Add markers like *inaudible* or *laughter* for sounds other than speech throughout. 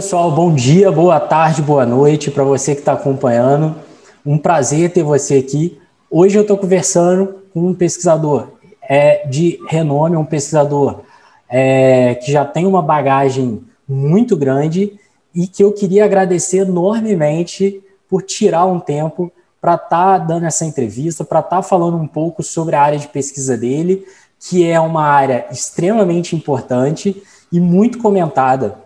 pessoal. Bom dia, boa tarde, boa noite para você que está acompanhando. Um prazer ter você aqui. Hoje eu estou conversando com um pesquisador é, de renome, um pesquisador é, que já tem uma bagagem muito grande e que eu queria agradecer enormemente por tirar um tempo para estar tá dando essa entrevista, para estar tá falando um pouco sobre a área de pesquisa dele, que é uma área extremamente importante e muito comentada.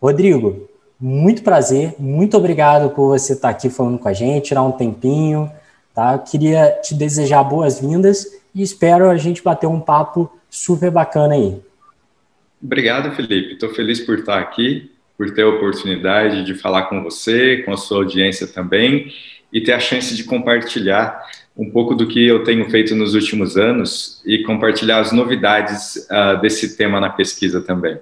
Rodrigo, muito prazer, muito obrigado por você estar aqui falando com a gente, tirar um tempinho, tá? queria te desejar boas-vindas e espero a gente bater um papo super bacana aí. Obrigado, Felipe. Estou feliz por estar aqui, por ter a oportunidade de falar com você, com a sua audiência também e ter a chance de compartilhar um pouco do que eu tenho feito nos últimos anos e compartilhar as novidades uh, desse tema na pesquisa também.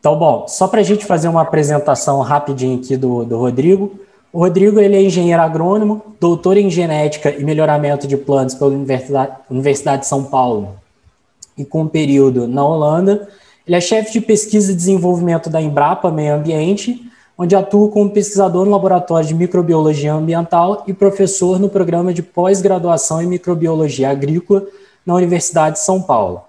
Então, bom, só para a gente fazer uma apresentação rapidinho aqui do, do Rodrigo. O Rodrigo ele é engenheiro agrônomo, doutor em genética e melhoramento de plantas pela Universidade, Universidade de São Paulo e com um período na Holanda. Ele é chefe de pesquisa e desenvolvimento da Embrapa Meio Ambiente onde atua como pesquisador no Laboratório de Microbiologia Ambiental e professor no programa de pós-graduação em Microbiologia Agrícola na Universidade de São Paulo.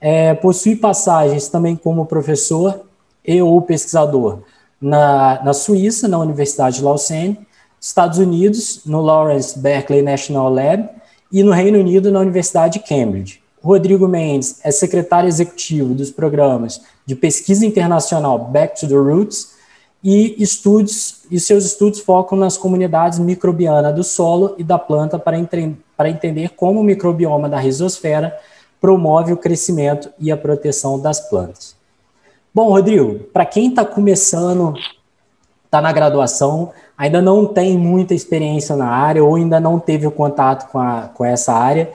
É, possui passagens também como professor e ou pesquisador na, na Suíça, na Universidade de Lausanne, Estados Unidos, no Lawrence Berkeley National Lab, e no Reino Unido, na Universidade de Cambridge. Rodrigo Mendes é secretário executivo dos programas de pesquisa internacional Back to the Roots e estudos e seus estudos focam nas comunidades microbianas do solo e da planta para, entre, para entender como o microbioma da risosfera promove o crescimento e a proteção das plantas. Bom, Rodrigo, para quem está começando, está na graduação, ainda não tem muita experiência na área ou ainda não teve o contato com, a, com essa área,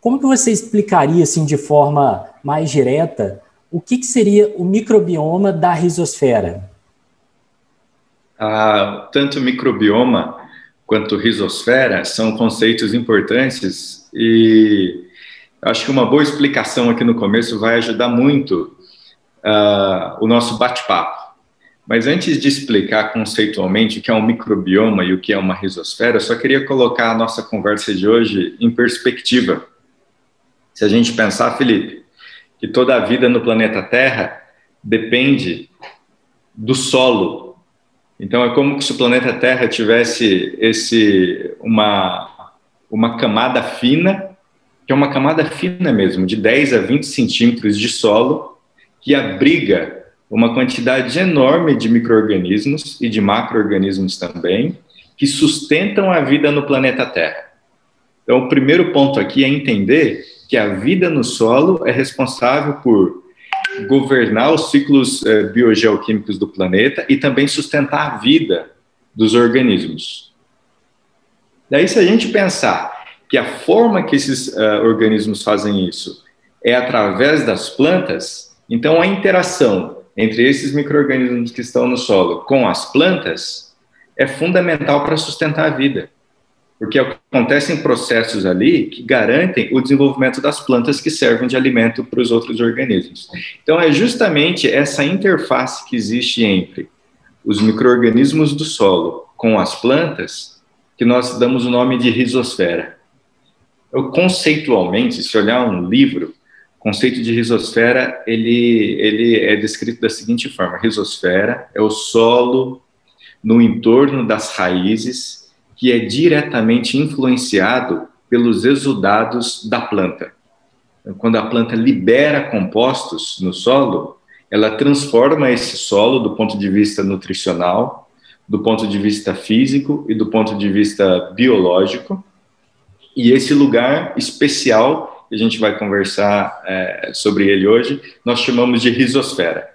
como que você explicaria, assim, de forma mais direta, o que, que seria o microbioma da risosfera? Ah, tanto microbioma quanto risosfera são conceitos importantes e acho que uma boa explicação aqui no começo vai ajudar muito uh, o nosso bate-papo. Mas antes de explicar conceitualmente o que é um microbioma e o que é uma risosfera, eu só queria colocar a nossa conversa de hoje em perspectiva. Se a gente pensar, Felipe, que toda a vida no planeta Terra depende do solo então é como se o planeta Terra tivesse esse uma uma camada fina, que é uma camada fina mesmo, de 10 a 20 centímetros de solo, que abriga uma quantidade enorme de micro-organismos e de macro-organismos também, que sustentam a vida no planeta Terra. Então, o primeiro ponto aqui é entender que a vida no solo é responsável por governar os ciclos eh, biogeoquímicos do planeta e também sustentar a vida dos organismos. Daí, se a gente pensar que a forma que esses uh, organismos fazem isso é através das plantas, então a interação entre esses micro-organismos que estão no solo com as plantas é fundamental para sustentar a vida porque acontecem processos ali que garantem o desenvolvimento das plantas que servem de alimento para os outros organismos. Então, é justamente essa interface que existe entre os micro-organismos do solo com as plantas que nós damos o nome de risosfera. Eu, conceitualmente, se olhar um livro, o conceito de risosfera, ele, ele é descrito da seguinte forma, risosfera é o solo no entorno das raízes que é diretamente influenciado pelos exudados da planta. Então, quando a planta libera compostos no solo, ela transforma esse solo do ponto de vista nutricional, do ponto de vista físico e do ponto de vista biológico. E esse lugar especial, que a gente vai conversar é, sobre ele hoje, nós chamamos de risosfera.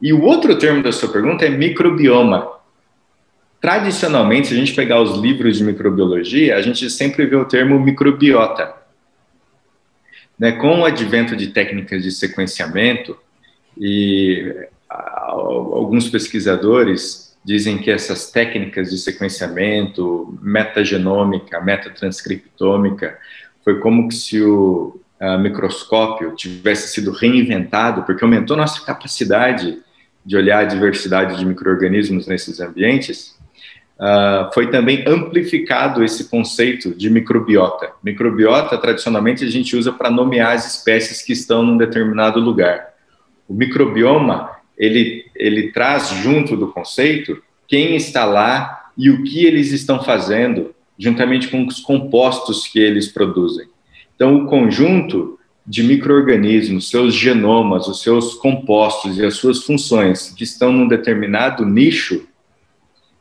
E o outro termo da sua pergunta é microbioma, Tradicionalmente, se a gente pegar os livros de microbiologia, a gente sempre vê o termo microbiota. Né? Com o advento de técnicas de sequenciamento, e alguns pesquisadores dizem que essas técnicas de sequenciamento, metagenômica, metatranscriptômica, foi como se o microscópio tivesse sido reinventado, porque aumentou nossa capacidade de olhar a diversidade de micro-organismos nesses ambientes, uh, foi também amplificado esse conceito de microbiota. Microbiota, tradicionalmente, a gente usa para nomear as espécies que estão num determinado lugar. O microbioma, ele, ele traz junto do conceito quem está lá e o que eles estão fazendo, juntamente com os compostos que eles produzem. Então, o conjunto de micro-organismos, seus genomas, os seus compostos e as suas funções que estão num determinado nicho,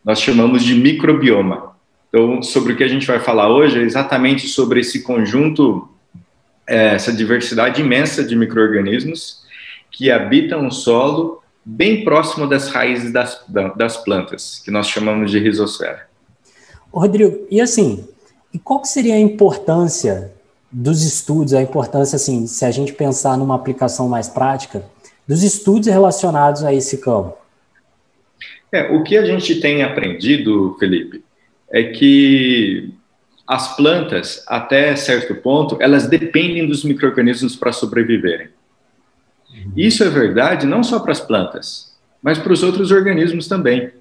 nós chamamos de microbioma. Então, sobre o que a gente vai falar hoje é exatamente sobre esse conjunto, é, essa diversidade imensa de micro-organismos que habitam o solo bem próximo das raízes das, das plantas, que nós chamamos de rizosfera. Rodrigo, e assim, e qual seria a importância dos estudos, a importância, assim, se a gente pensar numa aplicação mais prática, dos estudos relacionados a esse campo? É, o que a gente tem aprendido, Felipe, é que as plantas, até certo ponto, elas dependem dos micro-organismos para sobreviverem. Isso é verdade não só para as plantas, mas para os outros organismos também,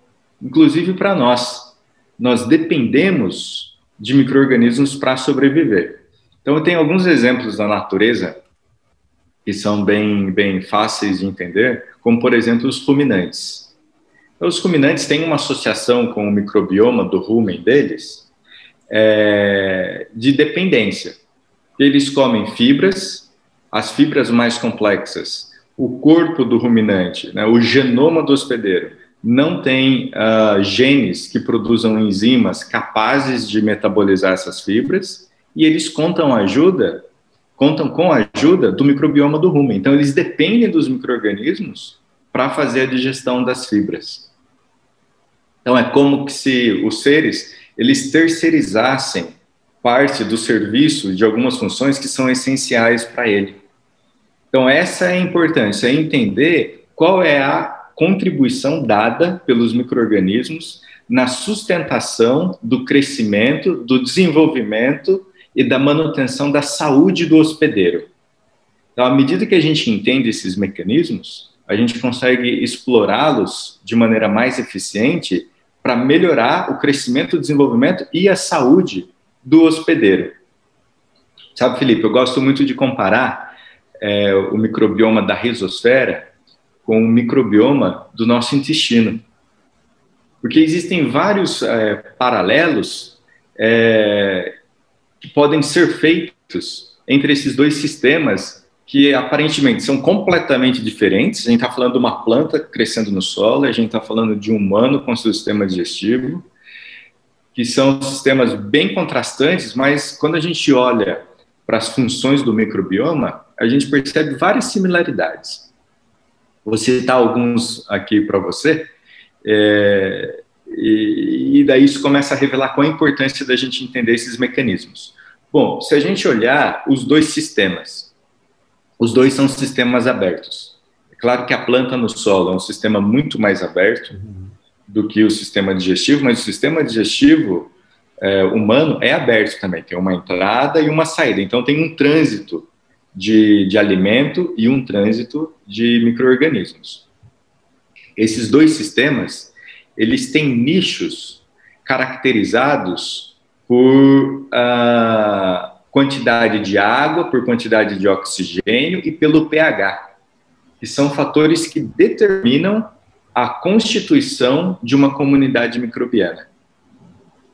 inclusive para nós. Nós dependemos de micro-organismos para sobreviver. Então, eu tenho alguns exemplos da natureza que são bem, bem fáceis de entender, como, por exemplo, os ruminantes. Os ruminantes têm uma associação com o microbioma do rumen deles é, de dependência. Eles comem fibras, as fibras mais complexas, o corpo do ruminante, né, o genoma do hospedeiro, não tem uh, genes que produzam enzimas capazes de metabolizar essas fibras e eles contam ajuda, contam com a ajuda do microbioma do rumen. Então eles dependem dos microrganismos para fazer a digestão das fibras. Então é como se os seres eles terceirizassem parte do serviço de algumas funções que são essenciais para ele. Então essa é a importância, é entender qual é a contribuição dada pelos microrganismos na sustentação do crescimento, do desenvolvimento e da manutenção da saúde do hospedeiro. Então, à medida que a gente entende esses mecanismos, a gente consegue explorá-los de maneira mais eficiente para melhorar o crescimento, o desenvolvimento e a saúde do hospedeiro. Sabe, Felipe, eu gosto muito de comparar é, o microbioma da risosfera com o microbioma do nosso intestino. Porque existem vários é, paralelos é, que podem ser feitos entre esses dois sistemas que aparentemente são completamente diferentes. A gente está falando de uma planta crescendo no solo, a gente está falando de um humano com seu sistema digestivo, que são sistemas bem contrastantes, mas quando a gente olha para as funções do microbioma, a gente percebe várias similaridades. Vou citar alguns aqui para você, é, e, e daí isso começa a revelar qual a importância da gente entender esses mecanismos. Bom, se a gente olhar os dois sistemas, os dois são sistemas abertos. É claro que a planta no solo é um sistema muito mais aberto do que o sistema digestivo, mas o sistema digestivo é, humano é aberto também, tem uma entrada e uma saída, então tem um trânsito de, de alimento e um trânsito de micro-organismos. Esses dois sistemas, eles têm nichos caracterizados por uh, quantidade de água, por quantidade de oxigênio e pelo pH, que são fatores que determinam a constituição de uma comunidade microbiana.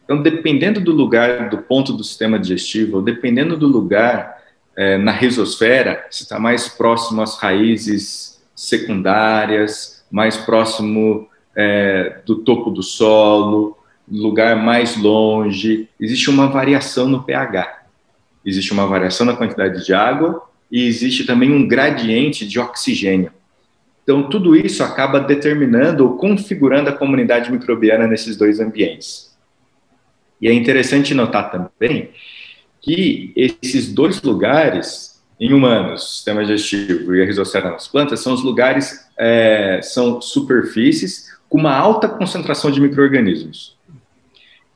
Então, dependendo do lugar, do ponto do sistema digestivo, ou dependendo do lugar é, na risosfera, se está mais próximo às raízes secundárias, mais próximo é, do topo do solo, lugar mais longe, existe uma variação no pH existe uma variação na quantidade de água e existe também um gradiente de oxigênio. Então, tudo isso acaba determinando ou configurando a comunidade microbiana nesses dois ambientes. E é interessante notar também que esses dois lugares, em humanos, sistema digestivo e a risosfera nas plantas, são os lugares, é, são superfícies com uma alta concentração de micro-organismos.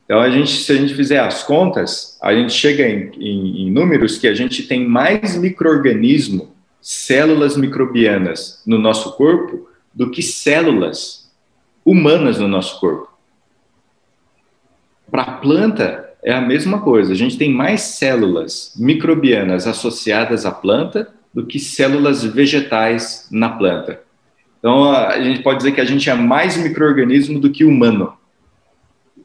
Então, a gente, se a gente fizer as contas, a gente chega em, em, em números que a gente tem mais microorganismo, células microbianas no nosso corpo, do que células humanas no nosso corpo. Para a planta, é a mesma coisa. A gente tem mais células microbianas associadas à planta do que células vegetais na planta. Então, a gente pode dizer que a gente é mais microorganismo do que humano.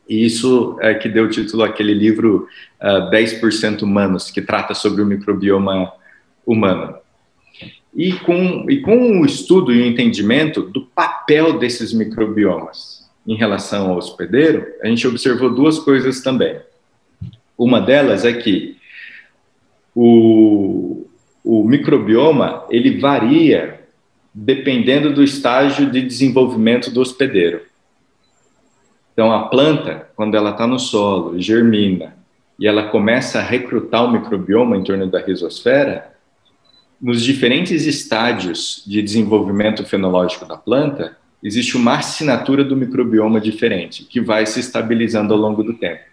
E isso é que deu título àquele livro uh, ah, 10% Humanos, que trata sobre o microbioma humano. E com, e com o estudo e o entendimento do papel desses microbiomas em relação ao hospedeiro, a gente observou duas coisas também. Uma delas é que o, o microbioma ele varia dependendo do estágio de desenvolvimento do hospedeiro. Então, a planta, quando ela está no solo, germina, e ela começa a recrutar o microbioma em torno da risosfera, nos diferentes estágios de desenvolvimento fenológico da planta, existe uma assinatura do microbioma diferente, que vai se estabilizando ao longo do tempo.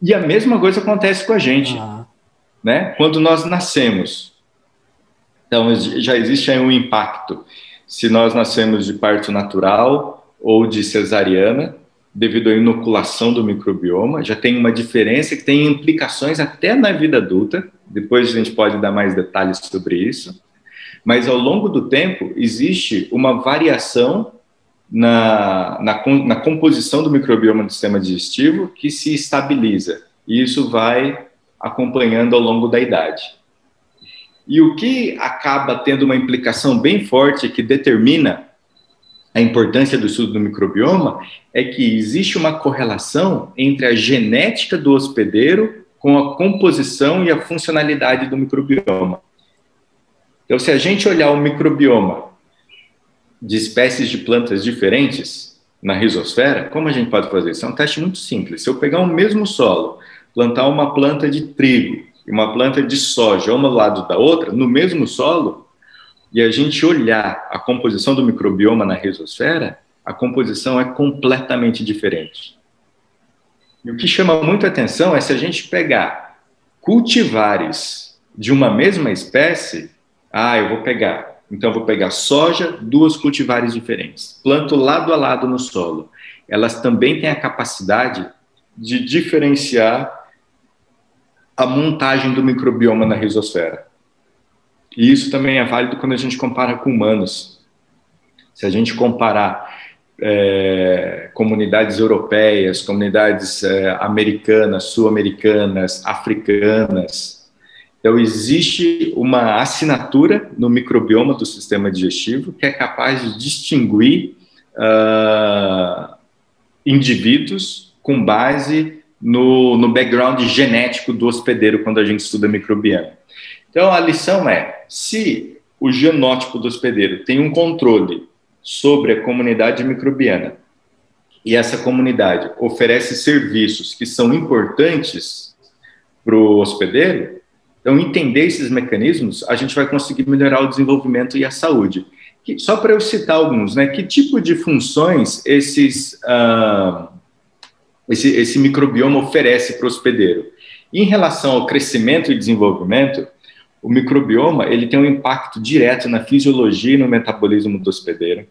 E a mesma coisa acontece com a gente. Ah. Né? Quando nós nascemos, então já existe aí um impacto. Se nós nascemos de parto natural ou de cesariana, devido à inoculação do microbioma, já tem uma diferença que tem implicações até na vida adulta. Depois a gente pode dar mais detalhes sobre isso. Mas ao longo do tempo existe uma variação na, na, na composição do microbioma do sistema digestivo que se estabiliza. E isso vai acompanhando ao longo da idade. E o que acaba tendo uma implicação bem forte que determina a importância do estudo do microbioma é que existe uma correlação entre a genética do hospedeiro com a composição e a funcionalidade do microbioma. Então, se a gente olhar o microbioma de espécies de plantas diferentes na risosfera, como a gente pode fazer? Isso é um teste muito simples. Se eu pegar o mesmo solo, plantar uma planta de trigo e uma planta de soja, uma do lado da outra, no mesmo solo, e a gente olhar a composição do microbioma na risosfera, a composição é completamente diferente. E o que chama muita atenção é se a gente pegar cultivares de uma mesma espécie, ah, eu vou pegar então, vou pegar soja, duas cultivares diferentes, planto lado a lado no solo. Elas também têm a capacidade de diferenciar a montagem do microbioma na risosfera. E isso também é válido quando a gente compara com humanos. Se a gente comparar é, comunidades europeias, comunidades é, americanas, sul-americanas, africanas, então, existe uma assinatura no microbioma do sistema digestivo que é capaz de distinguir uh, indivíduos com base no, no background genético do hospedeiro quando a gente estuda microbiano. Então, a lição é: se o genótipo do hospedeiro tem um controle sobre a comunidade microbiana e essa comunidade oferece serviços que são importantes para o hospedeiro, então, entender esses mecanismos, a gente vai conseguir melhorar o desenvolvimento e a saúde. Que, só para eu citar alguns, né? Que tipo de funções esses, uh, esse, esse microbioma oferece para o hospedeiro? Em relação ao crescimento e desenvolvimento, o microbioma ele tem um impacto direto na fisiologia e no metabolismo do hospedeiro.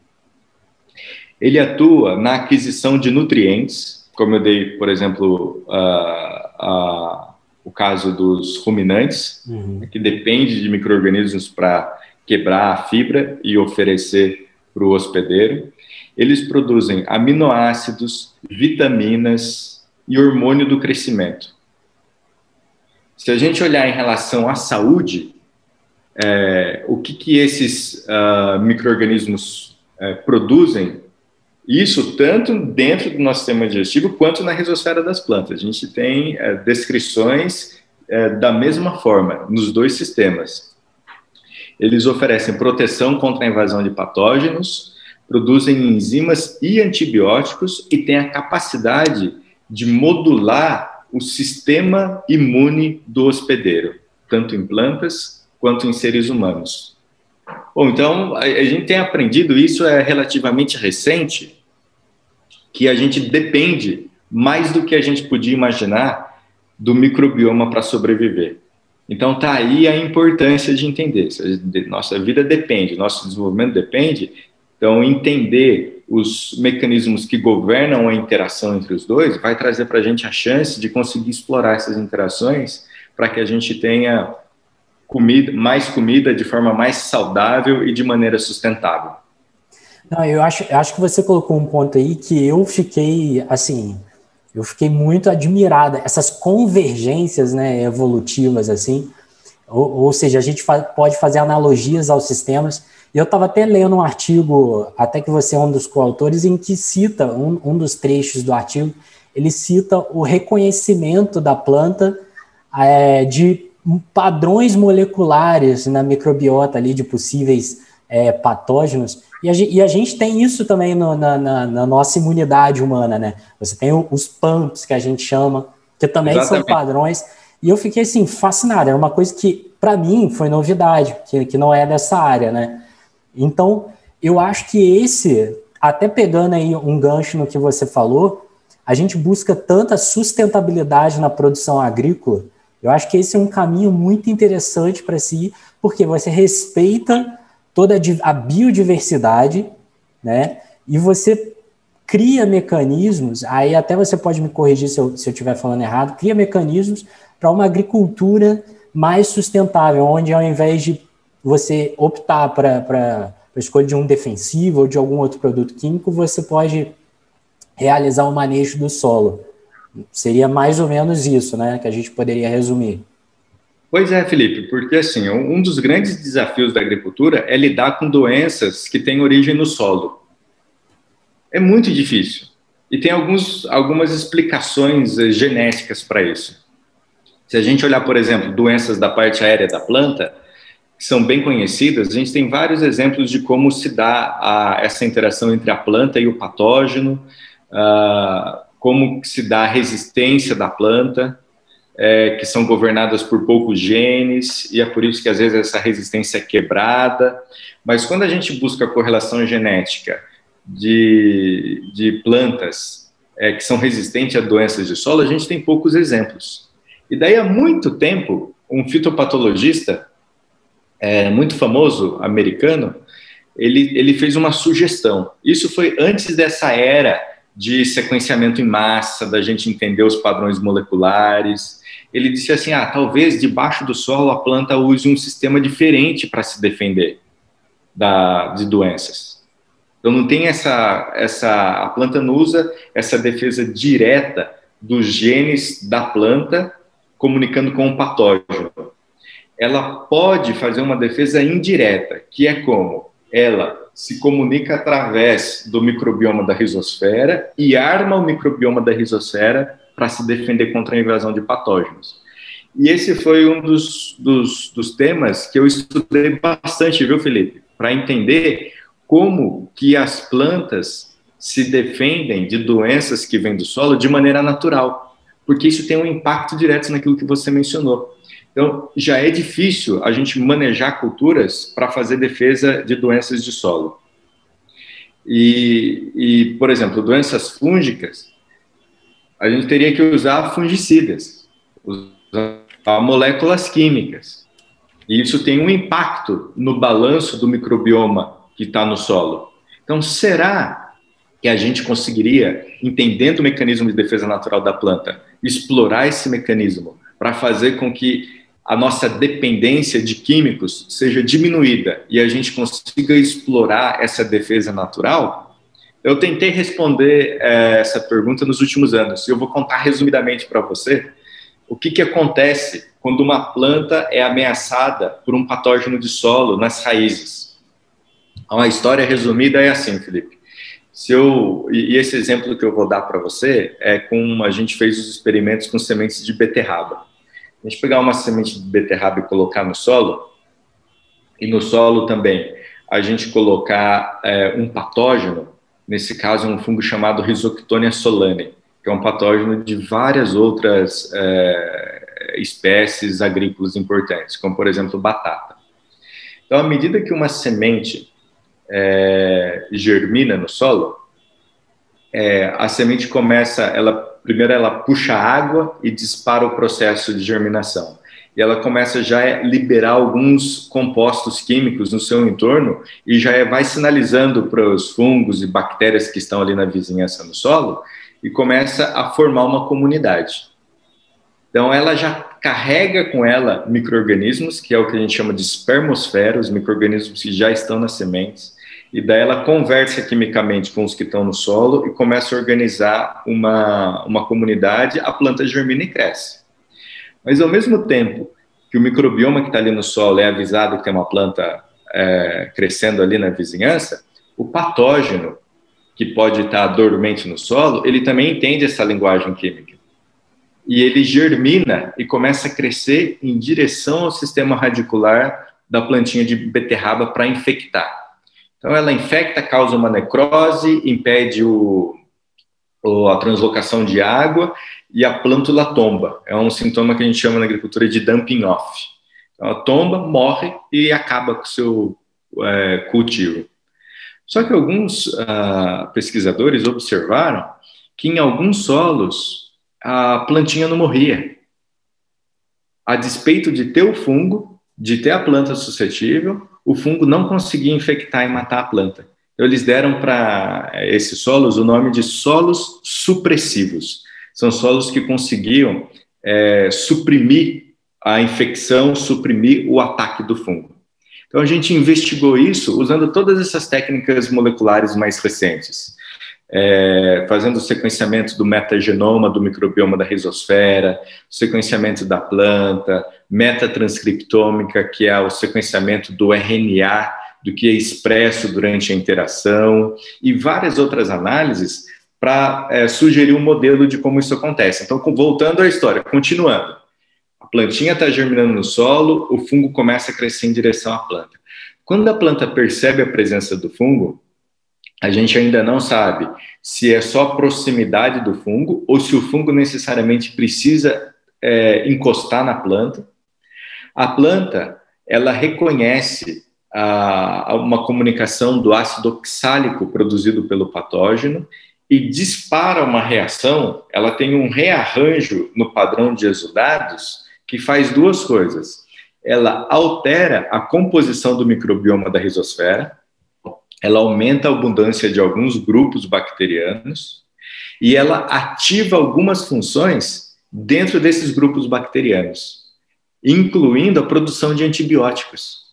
Ele atua na aquisição de nutrientes, como eu dei, por exemplo, uh, uh, o caso dos ruminantes, uhum. que depende de micro-organismos para quebrar a fibra e oferecer para o hospedeiro. Eles produzem aminoácidos, vitaminas e hormônio do crescimento. Se a gente olhar em relação à saúde, é, o que, que esses uh, micro-organismos é, produzem isso tanto dentro do nosso sistema digestivo quanto na risosfera das plantas. A gente tem é, descrições é, da mesma forma nos dois sistemas. Eles oferecem proteção contra a invasão de patógenos, produzem enzimas e antibióticos e têm a capacidade de modular o sistema imune do hospedeiro, tanto em plantas quanto em seres humanos. Bom, então a gente tem aprendido isso é relativamente recente, que a gente depende mais do que a gente podia imaginar do microbioma para sobreviver. Então tá aí a importância de entender. Nossa vida depende, nosso desenvolvimento depende Então, entender os mecanismos que governam a interação entre os dois vai trazer para a gente a chance de conseguir explorar essas interações para que a gente tenha comida, mais comida de forma mais saudável e de maneira sustentável. Não, eu acho, eu acho que você colocou um ponto aí que eu fiquei, assim, eu fiquei muito admirada. Essas convergências né, evolutivas, assim, ou, ou seja, a gente fa pode fazer analogias aos sistemas. Eu estava até lendo um artigo, até que você é um dos coautores, em que cita, um, um dos trechos do artigo, ele cita o reconhecimento da planta é, de padrões moleculares na microbiota ali de possíveis é, patógenos e a, e a, gente tem isso também no, na, na, na, nossa imunidade humana, né? Você tem os PAMPs, que a gente chama, que também Exatamente. são padrões. E eu fiquei, assim, fascinado. Era uma coisa que, para mim, foi novidade, que, que não é dessa área, né? Então, eu acho que esse, até pegando aí um gancho no que você falou, a gente busca tanta sustentabilidade na produção agrícola. Eu acho que esse é um caminho muito interessante para se ir, porque você respeita toda a biodiversidade, né? E você cria mecanismos, aí até você pode me corrigir se eu estiver falando errado, cria mecanismos para uma agricultura mais sustentável, onde ao invés de você optar para a escolha de um defensivo ou de algum outro produto químico, você pode realizar o manejo do solo. Seria mais ou menos isso, né, que a gente poderia resumir. Pois é, Felipe, porque assim, um dos grandes desafios da agricultura é lidar com doenças que têm origem no solo. É muito difícil. E tem alguns, algumas explicações eh, genéticas para isso. Se a gente olhar, por exemplo, doenças da parte aérea da planta, que são bem conhecidas, a gente tem vários exemplos de como se dá a, essa interação entre a planta e o patógeno, uh, como se dá a resistência da planta é, que são governadas por poucos genes, e é por isso que às vezes essa resistência é quebrada. Mas quando a gente busca a correlação genética de, de plantas é, que são resistentes a doenças de solo, a gente tem poucos exemplos. E daí há muito tempo, um fitopatologista é, muito famoso, americano, ele, ele fez uma sugestão. Isso foi antes dessa era de sequenciamento em massa, da gente entender os padrões moleculares ele disse assim: ah, talvez debaixo do solo a planta use um sistema diferente para se defender da, de doenças. Então não tem essa, essa, a planta não usa essa defesa direta dos genes da planta comunicando com o patógeno. Ela pode fazer uma defesa indireta, que é como ela se comunica através do microbioma da rizosfera e arma o microbioma da rizosfera para se defender contra a invasão de patógenos. E esse foi um dos, dos, dos temas que eu estudei bastante, viu, Felipe? Para entender como que as plantas se defendem de doenças que vêm do solo de maneira natural, porque isso tem um impacto direto naquilo que você mencionou. Então, já é difícil a gente manejar culturas para fazer defesa de doenças de solo. E, e, por exemplo, doenças fúngicas, a gente teria que usar fungicidas, usar moléculas químicas. E isso tem um impacto no balanço do microbioma que está no solo. Então, será que a gente conseguiria, entendendo o mecanismo de defesa natural da planta, explorar esse mecanismo para fazer com que a nossa dependência de químicos seja diminuída e a gente consiga explorar essa defesa natural? Eu tentei responder é, essa pergunta nos últimos anos. Eu vou contar resumidamente para você o que, que acontece quando uma planta é ameaçada por um patógeno de solo nas raízes. Uma história resumida é assim, Felipe. Se eu, e esse exemplo que eu vou dar para você é com a gente fez os experimentos com sementes de beterraba. A gente pegar uma semente de beterraba e colocar no solo, e no solo também a gente colocar é, um patógeno, Nesse caso, um fungo chamado Rhizoctonia solane, que é um patógeno de várias outras é, espécies agrícolas importantes, como, por exemplo, batata. Então, à medida que uma semente é, germina no solo, é, a semente começa, ela primeiro ela puxa água e dispara o processo de germinação. E ela começa já a liberar alguns compostos químicos no seu entorno e já vai sinalizando para os fungos e bactérias que estão ali na vizinhança no solo e começa a formar uma comunidade. Então ela já carrega com ela microrganismos, que é o que a gente chama de espermosfera, os microrganismos que já estão nas sementes, e daí ela conversa quimicamente com os que estão no solo e começa a organizar uma, uma comunidade, a planta germina e cresce. Mas ao mesmo tempo que o microbioma que está ali no solo é avisado que tem uma planta é, crescendo ali na vizinhança, o patógeno que pode estar dormente no solo, ele também entende essa linguagem química. E ele germina e começa a crescer em direção ao sistema radicular da plantinha de beterraba para infectar. Então, ela infecta, causa uma necrose, impede o, a translocação de água e a plântula tomba. É um sintoma que a gente chama na agricultura de dumping off. Então, ela tomba, morre e acaba com o seu é, cultivo. Só que alguns uh, pesquisadores observaram que em alguns solos a plantinha não morria. A despeito de ter o fungo, de ter a planta suscetível, o fungo não conseguia infectar e matar a planta. Então, eles deram para esses solos o nome de solos supressivos. São solos que conseguiam é, suprimir a infecção, suprimir o ataque do fungo. Então, a gente investigou isso usando todas essas técnicas moleculares mais recentes. É, fazendo o sequenciamento do metagenoma do microbioma da risosfera, sequenciamento da planta, metatranscriptômica, que é o sequenciamento do RNA, do que é expresso durante a interação, e várias outras análises para é, sugerir um modelo de como isso acontece. Então, voltando à história, continuando. A plantinha está germinando no solo, o fungo começa a crescer em direção à planta. Quando a planta percebe a presença do fungo, a gente ainda não sabe se é só proximidade do fungo ou se o fungo necessariamente precisa é, encostar na planta. A planta, ela reconhece a, a uma comunicação do ácido oxálico produzido pelo patógeno e dispara uma reação, ela tem um rearranjo no padrão de exudados que faz duas coisas. Ela altera a composição do microbioma da risosfera, ela aumenta a abundância de alguns grupos bacterianos e ela ativa algumas funções dentro desses grupos bacterianos, incluindo a produção de antibióticos.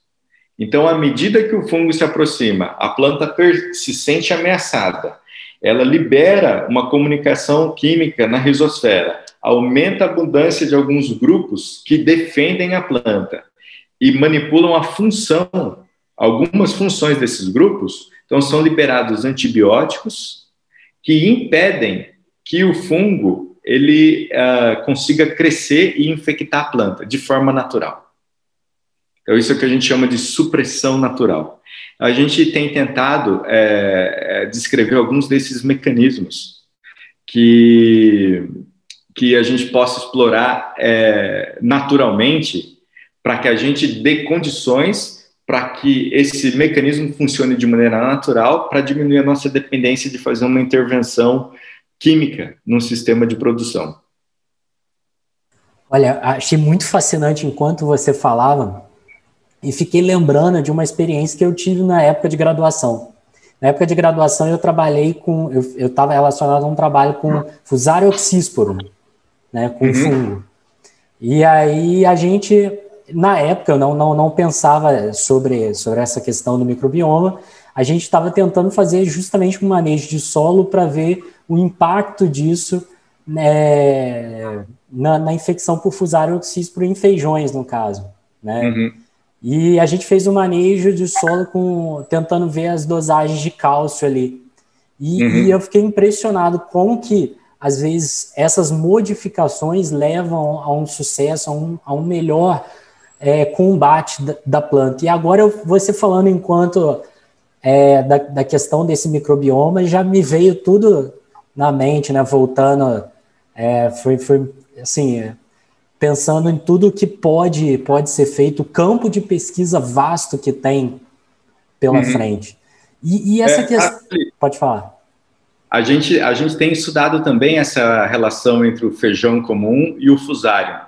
Então, à medida que o fungo se aproxima, a planta se sente ameaçada, ela libera uma comunicação química na risosfera, aumenta a abundância de alguns grupos que defendem a planta e manipulam a função, algumas funções desses grupos. Então, são liberados antibióticos que impedem que o fungo ele uh, consiga crescer e infectar a planta de forma natural. Então, isso é o que a gente chama de supressão natural. A gente tem tentado é, é, descrever alguns desses mecanismos que, que a gente possa explorar é, naturalmente para que a gente dê condições para que esse mecanismo funcione de maneira natural para diminuir a nossa dependência de fazer uma intervenção química no sistema de produção. Olha, achei muito fascinante enquanto você falava e fiquei lembrando de uma experiência que eu tive na época de graduação. Na época de graduação, eu trabalhei com. Eu estava relacionado a um trabalho com Fusarium oxísporum, né, com uhum. fungo. E aí a gente, na época, eu não, não, não pensava sobre, sobre essa questão do microbioma. A gente estava tentando fazer justamente um manejo de solo para ver o impacto disso né, na, na, infecção por Fusarium oxísporum em feijões, no caso. Né? Uhum. E a gente fez o um manejo de solo com tentando ver as dosagens de cálcio ali. E, uhum. e, eu fiquei impressionado com que, às vezes, essas modificações levam a um sucesso, a um, a um melhor é, combate da, da, planta. E agora, eu, você falando enquanto é, da, da questão desse microbioma, já me veio tudo na mente, né? Voltando, é, foi, foi assim, pensando em tudo que pode, pode ser feito, o campo de pesquisa vasto que tem pela uhum. frente. E, e essa é, questão. Pode falar. A gente, a gente tem estudado também essa relação entre o feijão comum e o fusário.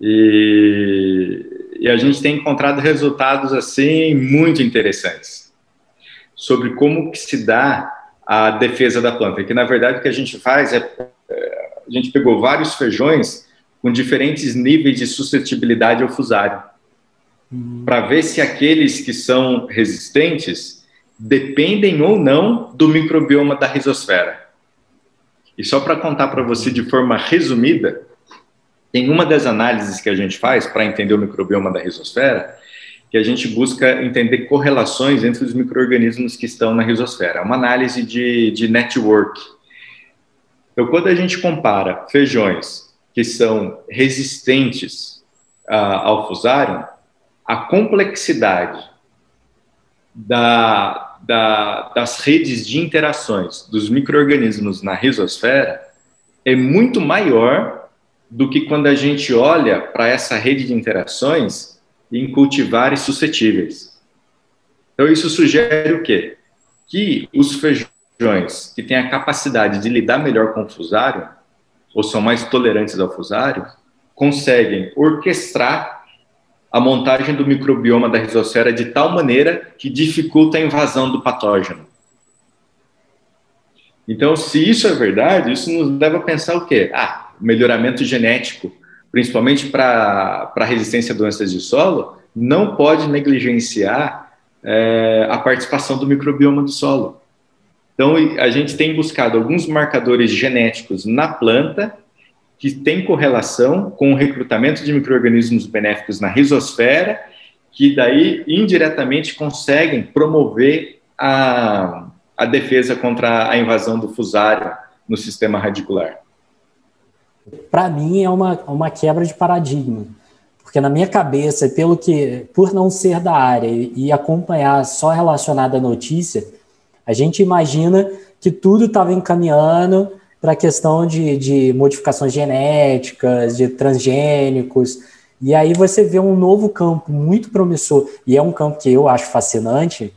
E, e a gente tem encontrado resultados assim muito interessantes sobre como que se dá a defesa da planta. Que na verdade o que a gente faz é, é a gente pegou vários feijões com diferentes níveis de suscetibilidade ao fusário, uhum. para ver se aqueles que são resistentes dependem ou não do microbioma da risosfera. E só para contar para você de forma resumida, tem uma das análises que a gente faz para entender o microbioma da risosfera, que a gente busca entender correlações entre os micro-organismos que estão na risosfera. É uma análise de, de network. Então, quando a gente compara feijões que são resistentes uh, ao fusário, a complexidade da, da, das redes de interações dos micro-organismos na risosfera é muito maior do que quando a gente olha para essa rede de interações em cultivares suscetíveis. Então, isso sugere o quê? Que os feijões que têm a capacidade de lidar melhor com o fusário, ou são mais tolerantes ao fusário, conseguem orquestrar a montagem do microbioma da risosfera de tal maneira que dificulta a invasão do patógeno. Então, se isso é verdade, isso nos leva a pensar o quê? Ah, melhoramento genético, principalmente para a resistência a doenças de solo, não pode negligenciar é, a participação do microbioma do solo. Então, a gente tem buscado alguns marcadores genéticos na planta que têm correlação com o recrutamento de micro-organismos benéficos na risosfera, que daí indiretamente conseguem promover a, a defesa contra a invasão do fusário no sistema radicular. Para mim é uma, uma quebra de paradigma, porque na minha cabeça, pelo que por não ser da área e acompanhar só relacionado à notícia, a gente imagina que tudo estava encaminhando para a questão de, de modificações genéticas, de transgênicos. E aí você vê um novo campo muito promissor, e é um campo que eu acho fascinante.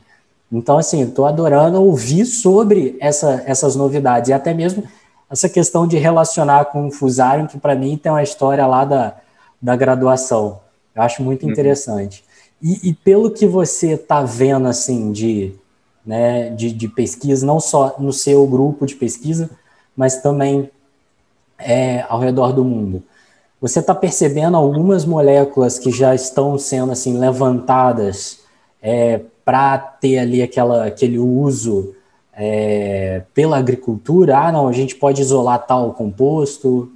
Então, assim, estou adorando ouvir sobre essa, essas novidades, e até mesmo essa questão de relacionar com o Fusarium, que para mim tem uma história lá da, da graduação. Eu acho muito uhum. interessante. E, e, pelo que você está vendo, assim, de, né, de, de pesquisa, não só no seu grupo de pesquisa, mas também é, ao redor do mundo. Você está percebendo algumas moléculas que já estão sendo assim levantadas é, para ter ali aquela, aquele uso é, pela agricultura? Ah, não, a gente pode isolar tal composto?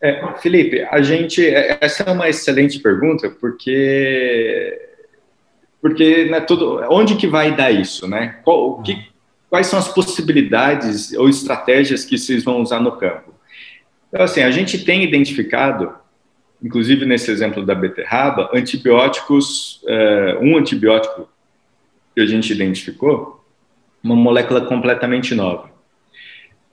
É, Felipe, a gente é, essa é uma excelente pergunta porque porque né, tudo, onde que vai dar isso, né? Qual, que, quais são as possibilidades ou estratégias que vocês vão usar no campo? Então, assim, a gente tem identificado, inclusive nesse exemplo da beterraba, antibióticos, é, um antibiótico que a gente identificou, uma molécula completamente nova.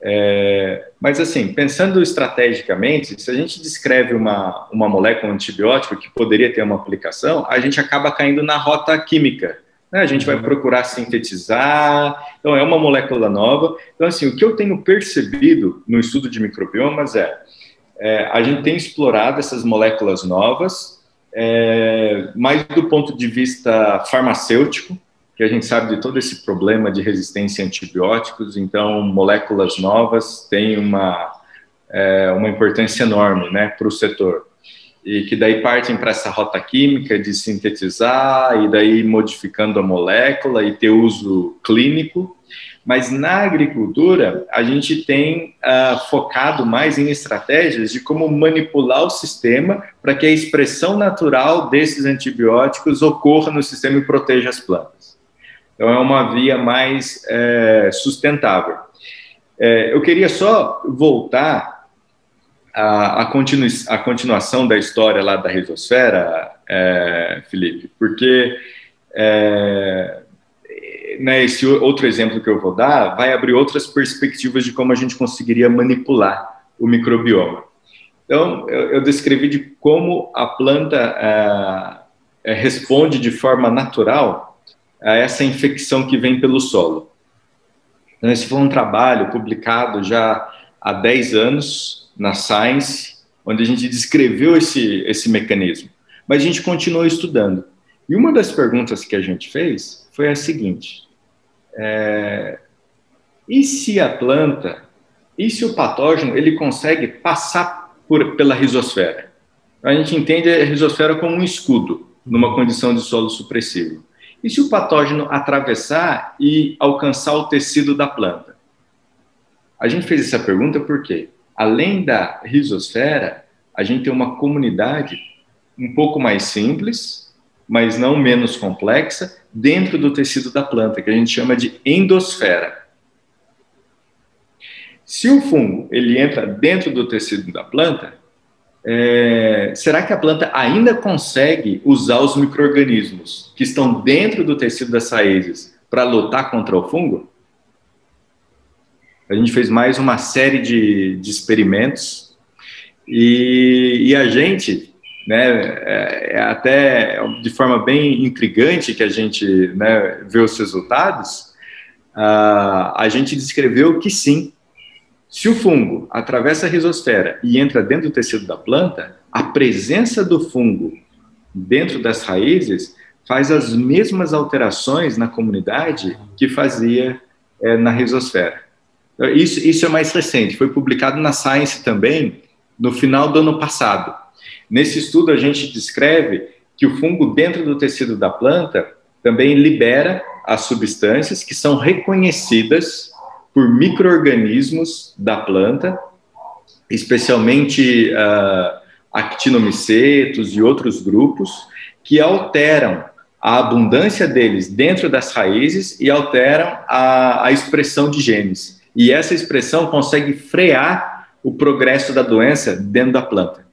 É, mas, assim, pensando estrategicamente, se a gente descreve uma, uma molécula um antibiótico que poderia ter uma aplicação, a gente acaba caindo na rota química né? A gente vai procurar sintetizar, então é uma molécula nova. Então, assim, o que eu tenho percebido no estudo de microbiomas é, é a gente tem explorado essas moléculas novas, é, mais do ponto de vista farmacêutico, que a gente sabe de todo esse problema de resistência a antibióticos, então moléculas novas têm uma, é, uma importância enorme né, para o setor e que daí partem para essa rota química de sintetizar e daí modificando a molécula e ter uso clínico. Mas na agricultura, a gente tem uh, focado mais em estratégias de como manipular o sistema para que a expressão natural desses antibióticos ocorra no sistema e proteja as plantas. Então, é uma via mais é, sustentável. É, eu queria só voltar a, a, continu, a continuação da história lá da risosfera, é, Felipe, porque é, né, esse outro exemplo que eu vou dar vai abrir outras perspectivas de como a gente conseguiria manipular o microbioma. Então, eu, eu descrevi de como a planta é, é responde de forma natural a essa infecção que vem pelo solo. Então, esse foi um trabalho publicado já há 10 anos na Science, onde a gente descreveu esse, esse mecanismo, mas a gente continuou estudando. E uma das perguntas que a gente fez foi a seguinte: é, e se a planta, e se o patógeno ele consegue passar por, pela risosfera? A gente entende a risosfera como um escudo numa condição de solo supressivo. E se o patógeno atravessar e alcançar o tecido da planta? A gente fez essa pergunta porque, além da risosfera, a gente tem uma comunidade um pouco mais simples, mas não menos complexa, dentro do tecido da planta, que a gente chama de endosfera. Se o fungo ele entra dentro do tecido da planta, é, será que a planta ainda consegue usar os micro-organismos que estão dentro do tecido das raízes para lutar contra o fungo? A gente fez mais uma série de, de experimentos e, e, a gente, né, é, é, até de forma bem intrigante que a gente né, vê os resultados, uh, a gente descreveu que sim, se o fungo atravessa a risosfera e entra dentro do tecido da planta, a presença do fungo dentro das raízes faz as mesmas alterações na comunidade que fazia é, na risosfera. Isso, isso é mais recente, foi publicado na Science também no final do ano passado. Nesse estudo, a gente descreve que o fungo dentro do tecido da planta também libera as substâncias que são reconhecidas por microorganismos da planta, especialmente uh, actinomicetos e outros grupos, que alteram a abundância deles dentro das raízes e alteram a, a expressão de genes. E essa expressão consegue frear o progresso da doença dentro da planta.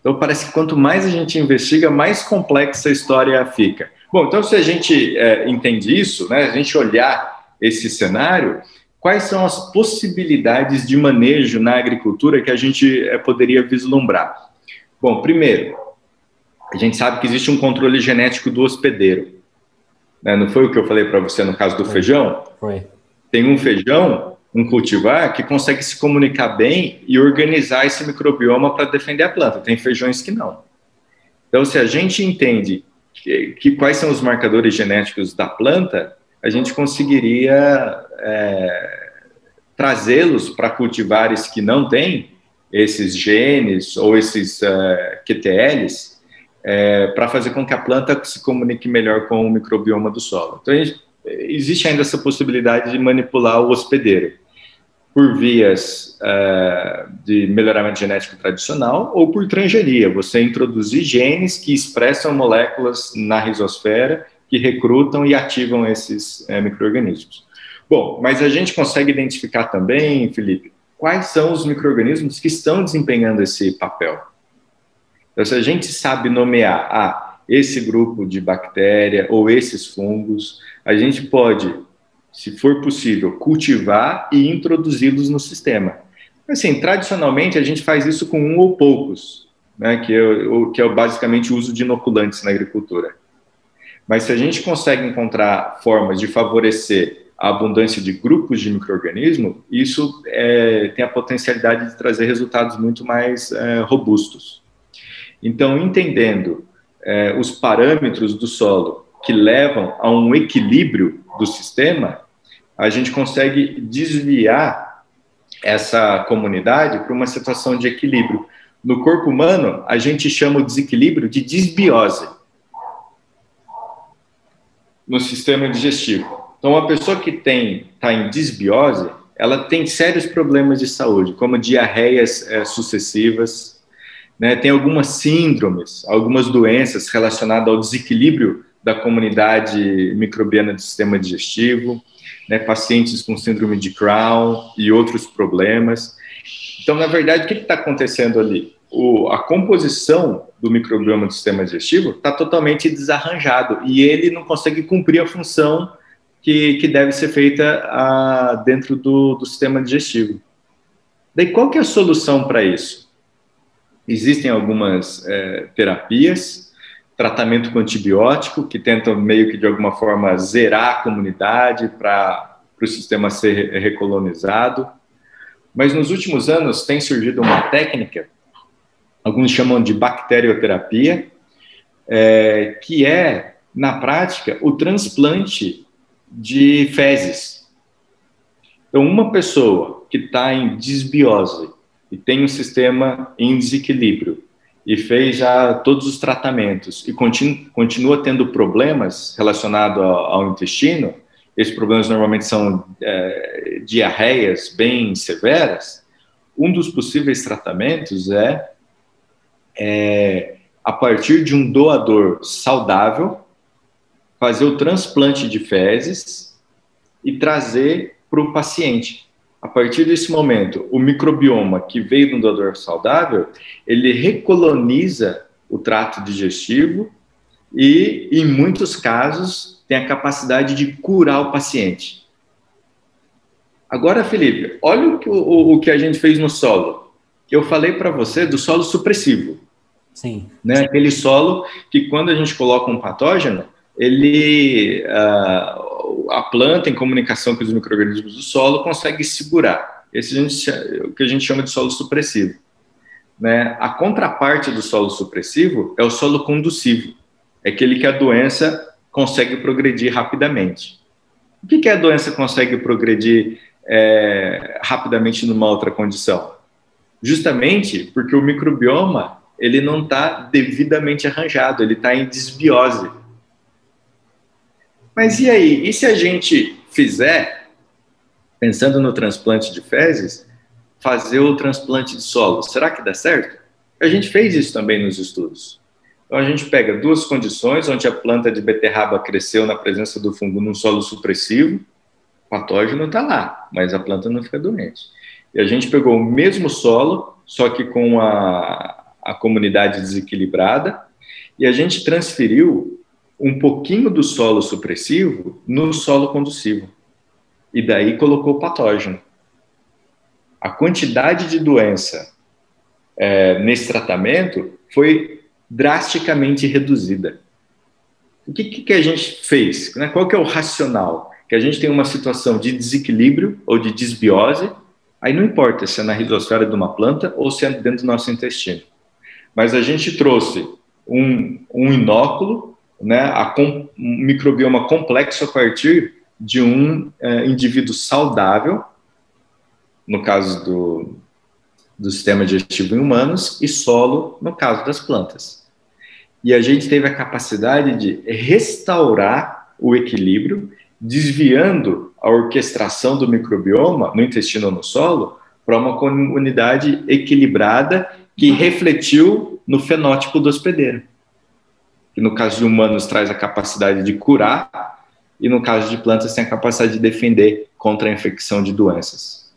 Então, parece que quanto mais a gente investiga, mais complexa a história fica. Bom, então, se a gente é, entende isso, né, a gente olhar esse cenário, quais são as possibilidades de manejo na agricultura que a gente é, poderia vislumbrar? Bom, primeiro, a gente sabe que existe um controle genético do hospedeiro. Né? Não foi o que eu falei para você no caso do foi. feijão? Foi. Tem um feijão, um cultivar, que consegue se comunicar bem e organizar esse microbioma para defender a planta. Tem feijões que não. Então, se a gente entende que, que quais são os marcadores genéticos da planta, a gente conseguiria é, trazê-los para cultivares que não têm esses genes ou esses uh, é, QTLs é, para fazer com que a planta se comunique melhor com o microbioma do solo. Então, gente, existe ainda essa possibilidade de manipular o hospedeiro por vias uh, de melhoramento genético tradicional ou por transgeria, você introduzir genes que expressam moléculas na risosfera que recrutam e ativam esses é, micro-organismos. Bom, mas a gente consegue identificar também, Felipe, quais são os micro-organismos que estão desempenhando esse papel. Então, se a gente sabe nomear ah, esse grupo de bactéria ou esses fungos, a gente pode, se for possível, cultivar e introduzi-los no sistema. Assim, tradicionalmente a gente faz isso com um ou poucos, né, que, é, que é basicamente o uso de inoculantes na agricultura. Mas se a gente consegue encontrar formas de favorecer a abundância de grupos de microorganismo, isso é, tem a potencialidade de trazer resultados muito mais é, robustos. Então, entendendo é, os parâmetros do solo que levam a um equilíbrio do sistema, a gente consegue desviar essa comunidade para uma situação de equilíbrio. No corpo humano, a gente chama o desequilíbrio de disbiose no sistema digestivo. Então, uma pessoa que tem está em disbiose, ela tem sérios problemas de saúde, como diarreias é, sucessivas, né? tem algumas síndromes, algumas doenças relacionadas ao desequilíbrio da comunidade microbiana do sistema digestivo, né? pacientes com síndrome de Crohn e outros problemas. Então, na verdade, o que está acontecendo ali? O, a composição do microbioma do sistema digestivo está totalmente desarranjado e ele não consegue cumprir a função que, que deve ser feita a, dentro do, do sistema digestivo. Daí, qual que é a solução para isso? Existem algumas é, terapias, tratamento com antibiótico, que tentam meio que de alguma forma zerar a comunidade para o sistema ser recolonizado. Mas nos últimos anos tem surgido uma técnica alguns chamam de bacterioterapia, é, que é, na prática, o transplante de fezes. Então, uma pessoa que está em desbiose e tem um sistema em desequilíbrio e fez já todos os tratamentos e continua, continua tendo problemas relacionados ao, ao, intestino, esses problemas normalmente são é, diarreias bem severas, um dos possíveis tratamentos é, é a partir de um doador saudável, fazer o transplante de fezes e trazer para o paciente. A partir desse momento, o microbioma que veio um doador saudável, ele recoloniza o trato digestivo e, em muitos casos, tem a capacidade de curar o paciente. Agora, Felipe, olha o que, o, o que a gente fez no solo. Eu falei para você do solo supressivo. Sim. Né? Aquele solo que, quando a gente coloca um patógeno, ele, uh, a planta, em comunicação com os micro-organismos do solo, consegue segurar. Esse é o que a gente chama de solo supressivo. Né? A contraparte do solo supressivo é o solo conducivo, é aquele que a doença consegue progredir rapidamente. O que, que a doença consegue progredir é, rapidamente numa outra condição? Justamente porque o microbioma ele não está devidamente arranjado, ele está em desbiose. Mas e aí? E se a gente fizer, pensando no transplante de fezes, fazer o transplante de solo? Será que dá certo? A gente fez isso também nos estudos. Então a gente pega duas condições onde a planta de beterraba cresceu na presença do fungo num solo supressivo, o patógeno está lá, mas a planta não fica doente. E a gente pegou o mesmo solo, só que com a, a comunidade desequilibrada, e a gente transferiu um pouquinho do solo supressivo no solo conducivo. E daí colocou o patógeno. A quantidade de doença é, nesse tratamento foi drasticamente reduzida. O que, que a gente fez? Né? Qual que é o racional? Que a gente tem uma situação de desequilíbrio ou de desbiose, aí não importa se é na rizosfera de uma planta ou se é dentro do nosso intestino mas a gente trouxe um, um inóculo, né, com, um microbioma complexo a partir de um é, indivíduo saudável, no caso do, do sistema digestivo em humanos, e solo, no caso das plantas. E a gente teve a capacidade de restaurar o equilíbrio, desviando a orquestração do microbioma no intestino ou no solo para uma comunidade equilibrada que refletiu no fenótipo do hospedeiro. Que no caso de humanos traz a capacidade de curar e no caso de plantas tem a capacidade de defender contra a infecção de doenças.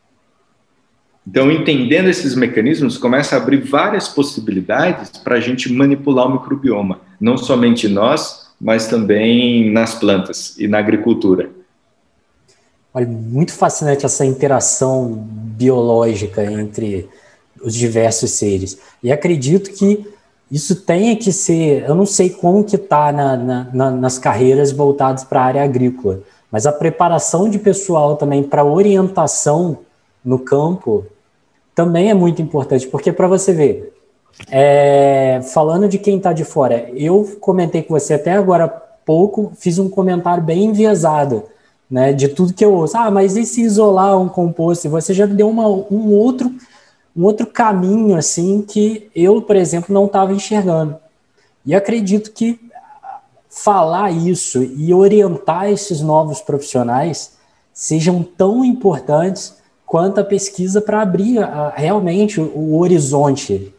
Então, entendendo esses mecanismos, começa a abrir várias possibilidades para a gente manipular o microbioma, não somente nós, mas também nas plantas e na agricultura. Olha, muito fascinante essa interação biológica entre os diversos seres. E acredito que isso tenha que ser, eu não sei como que está na, na, nas carreiras voltadas para a área agrícola, mas a preparação de pessoal também para orientação no campo também é muito importante, porque para você ver, é, falando de quem está de fora, eu comentei com você até agora pouco, fiz um comentário bem enviesado, né, de tudo que eu ouço. Ah, mas e se isolar um composto? Você já deu uma, um outro um outro caminho assim que eu, por exemplo, não estava enxergando. E acredito que falar isso e orientar esses novos profissionais sejam tão importantes quanto a pesquisa para abrir a, realmente o, horizonte.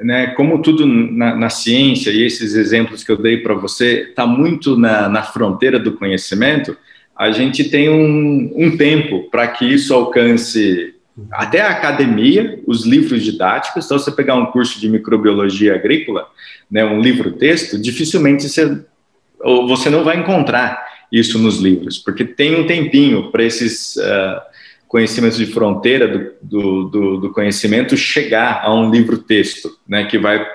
Né, como tudo na, na, ciência e esses exemplos que eu dei para você está muito na, na, fronteira do conhecimento, a gente tem um, um tempo para que isso alcance até a academia, os livros didáticos, então você pegar um curso de microbiologia agrícola, né, um livro-texto, dificilmente você, você não vai encontrar isso nos livros, porque tem um tempinho para esses uh, conhecimentos de fronteira do, do, do, do, conhecimento chegar a um livro-texto, né, que vai,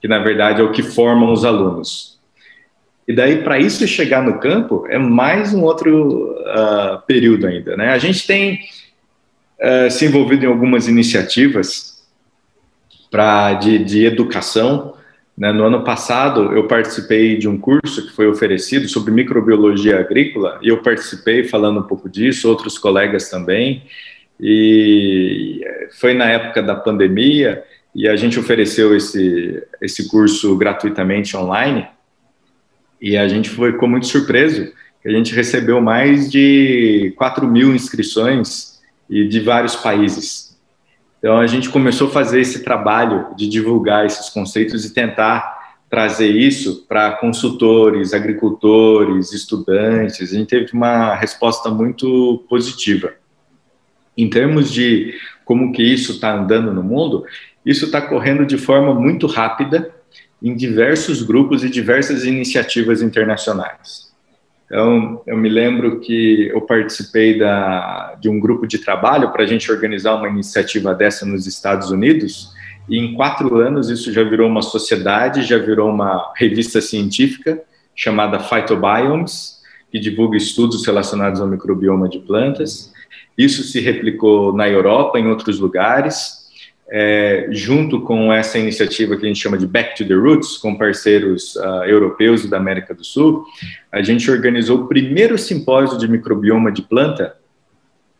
que na verdade é o que formam os alunos. E daí, para isso chegar no campo, é mais um outro uh, período ainda, né? A gente tem uh, se envolvido em algumas iniciativas pra, de, de educação. Né? No ano passado, eu participei de um curso que foi oferecido sobre microbiologia agrícola, e eu participei falando um pouco disso, outros colegas também, e foi na época da pandemia, e a gente ofereceu esse, esse curso gratuitamente online, e a gente foi, ficou muito surpreso, que a gente recebeu mais de 4 mil inscrições e de vários países. Então a gente começou a fazer esse trabalho de divulgar esses conceitos e tentar trazer isso para consultores, agricultores, estudantes. A gente teve uma resposta muito positiva. Em termos de como que isso está andando no mundo, isso está correndo de forma muito rápida em diversos grupos e diversas iniciativas internacionais. Então, eu me lembro que eu participei da, de um grupo de trabalho para a gente organizar uma iniciativa dessa nos Estados Unidos, e em quatro anos isso já virou uma sociedade, já virou uma revista científica chamada Phytobiomes, que divulga estudos relacionados ao microbioma de plantas. Isso se replicou na Europa, em outros lugares, é, junto com essa iniciativa que a gente chama de Back to the Roots, com parceiros uh, europeus e da América do Sul, a gente organizou o primeiro simpósio de microbioma de planta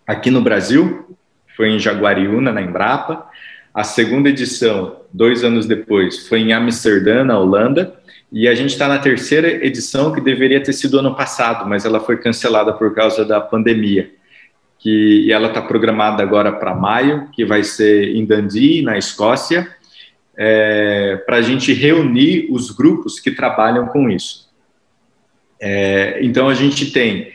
aqui no Brasil, foi em Jaguariúna, na Embrapa. A segunda edição, dois anos depois, foi em Amsterdã, na Holanda. E a gente está na terceira edição, que deveria ter sido ano passado, mas ela foi cancelada por causa da pandemia que e ela está programada agora para maio, que vai ser em Dundee, na Escócia, é, para a gente reunir os grupos que trabalham com isso. É, então a gente tem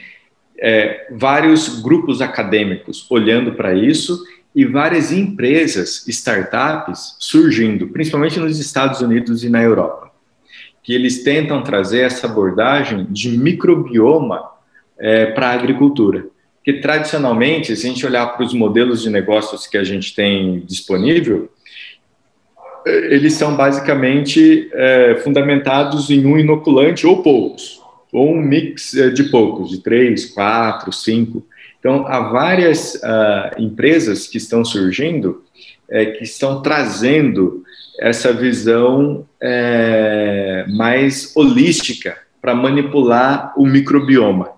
é, vários grupos acadêmicos olhando para isso e várias empresas, startups surgindo, principalmente nos Estados Unidos e na Europa, que eles tentam trazer essa abordagem de microbioma é, para a agricultura que tradicionalmente, se a gente olhar para os modelos de negócios que a gente tem disponível, eles são basicamente é, fundamentados em um inoculante ou poucos, ou um mix é, de poucos, de três, quatro, cinco. Então, há várias uh, empresas que estão surgindo, é, que estão trazendo essa visão é, mais holística para manipular o microbioma.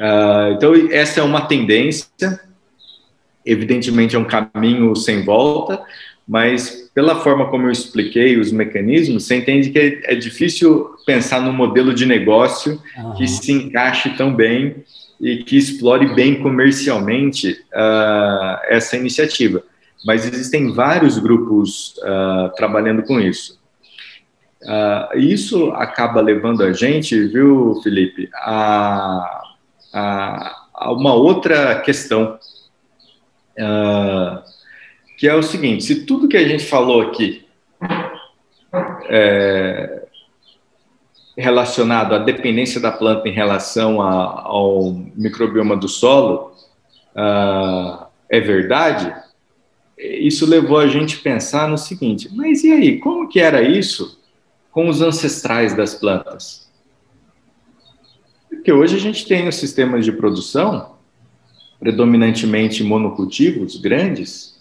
Uh, então, essa é uma tendência, evidentemente é um caminho sem volta, mas pela forma como eu expliquei os mecanismos, você entende que é, é difícil pensar num modelo de negócio uhum. que se encaixe tão bem e que explore bem comercialmente uh, essa iniciativa. Mas existem vários grupos uh, trabalhando com isso. Uh, isso acaba levando a gente, viu, Felipe, a a, a uma outra questão, uh, que é o seguinte: se tudo que a gente falou aqui é relacionado à dependência da planta em relação a, ao microbioma do solo uh, é verdade, isso levou a gente a pensar no seguinte: mas e aí, como que era isso com os ancestrais das plantas? Porque hoje a gente tem os sistemas de produção, predominantemente monocultivos grandes,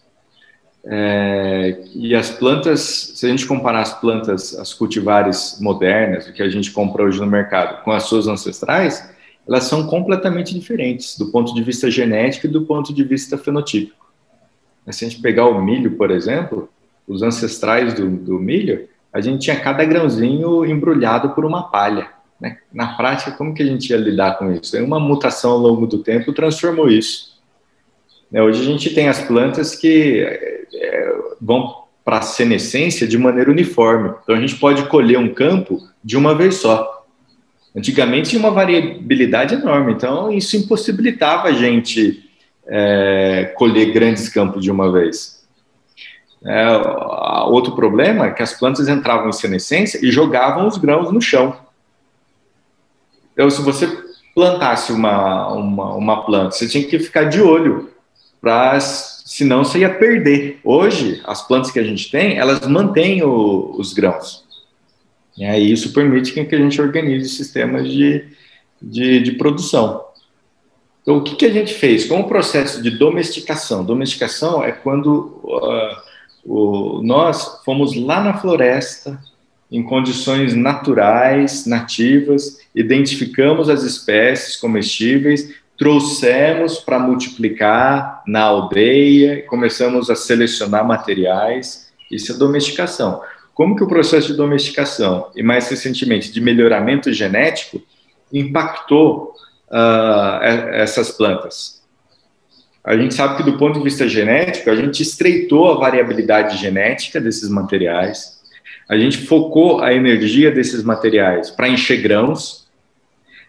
é, e as plantas, se a gente comparar as plantas, as cultivares modernas, que a gente compra hoje no mercado, com as suas ancestrais, elas são completamente diferentes do ponto de vista genético e do ponto de vista fenotípico. Se a gente pegar o milho, por exemplo, os ancestrais do, do milho, a gente tinha cada grãozinho embrulhado por uma palha. Né? Na prática, como que a gente ia lidar com isso? Uma mutação ao longo do tempo transformou isso. Né? Hoje a gente tem as plantas que é, vão para a senescência de maneira uniforme. Então a gente pode colher um campo de uma vez só. Antigamente tinha uma variabilidade enorme, então isso impossibilitava a gente é, colher grandes campos de uma vez. É, outro problema é que as plantas entravam em senescência e jogavam os grãos no chão. Então, se você plantasse uma, uma, uma planta, você tinha que ficar de olho, para senão você ia perder. Hoje, as plantas que a gente tem, elas mantêm o, os grãos. E aí isso permite que a gente organize sistemas de, de, de produção. Então, o que, que a gente fez? Com o processo de domesticação. Domesticação é quando uh, O, nós fomos lá na floresta, em condições naturais, nativas, identificamos as espécies comestíveis, trouxemos para multiplicar na aldeia, começamos a selecionar materiais. Isso é domesticação. Como que o processo de domesticação e mais recentemente de melhoramento genético impactou uh, essas plantas? A gente sabe que do ponto de vista genético, a gente estreitou a variabilidade genética desses materiais, a gente focou a energia desses materiais para encher grãos.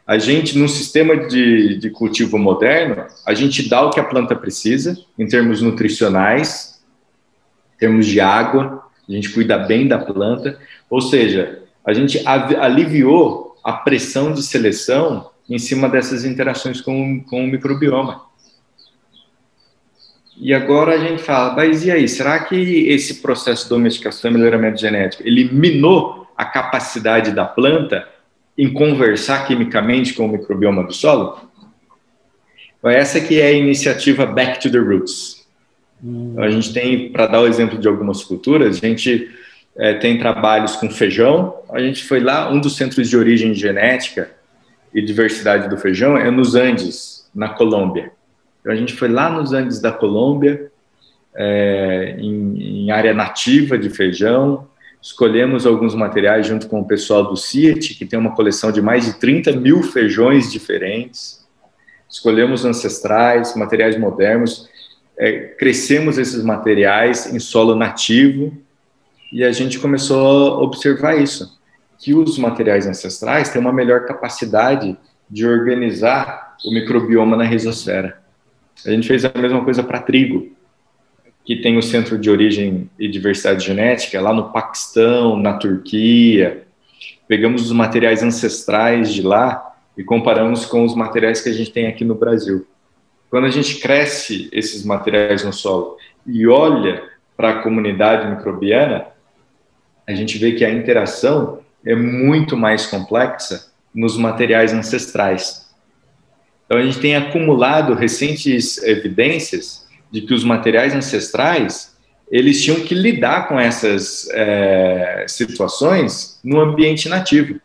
A gente, num sistema de, de cultivo moderno, a gente dá o que a planta precisa em termos nutricionais, em termos de água, a gente cuida bem da planta, ou seja, a gente aliviou a pressão de seleção em cima dessas interações com, com o microbioma. E agora a gente fala, mas e aí, será que esse processo de domesticação e melhoramento genético, ele minou a capacidade da planta em conversar quimicamente com o microbioma do solo? Essa que é a iniciativa Back to the Roots. Hum. A gente tem, para dar o exemplo de algumas culturas, a gente é, tem trabalhos com feijão. A gente foi lá, um dos centros de origem genética e diversidade do feijão é nos Andes, na Colômbia. Então, a gente foi lá nos Andes da Colômbia, é, em, em, área nativa de feijão, escolhemos alguns materiais junto com o pessoal do CIET, que tem uma coleção de mais de 30 mil feijões diferentes. Escolhemos ancestrais, materiais modernos, é, crescemos esses materiais em solo nativo e a gente começou a observar isso, que os materiais ancestrais têm uma melhor capacidade de organizar o microbioma na risosfera. A gente fez a mesma coisa para trigo, que tem o centro de origem e diversidade genética lá no Paquistão, na Turquia. Pegamos os materiais ancestrais de lá e comparamos com os materiais que a gente tem aqui no Brasil. Quando a gente cresce esses materiais no solo e olha para a comunidade microbiana, a gente vê que a interação é muito mais complexa nos materiais ancestrais. Então, a gente tem acumulado recentes evidências de que os materiais ancestrais eles tinham que lidar com essas é, situações no ambiente nativo.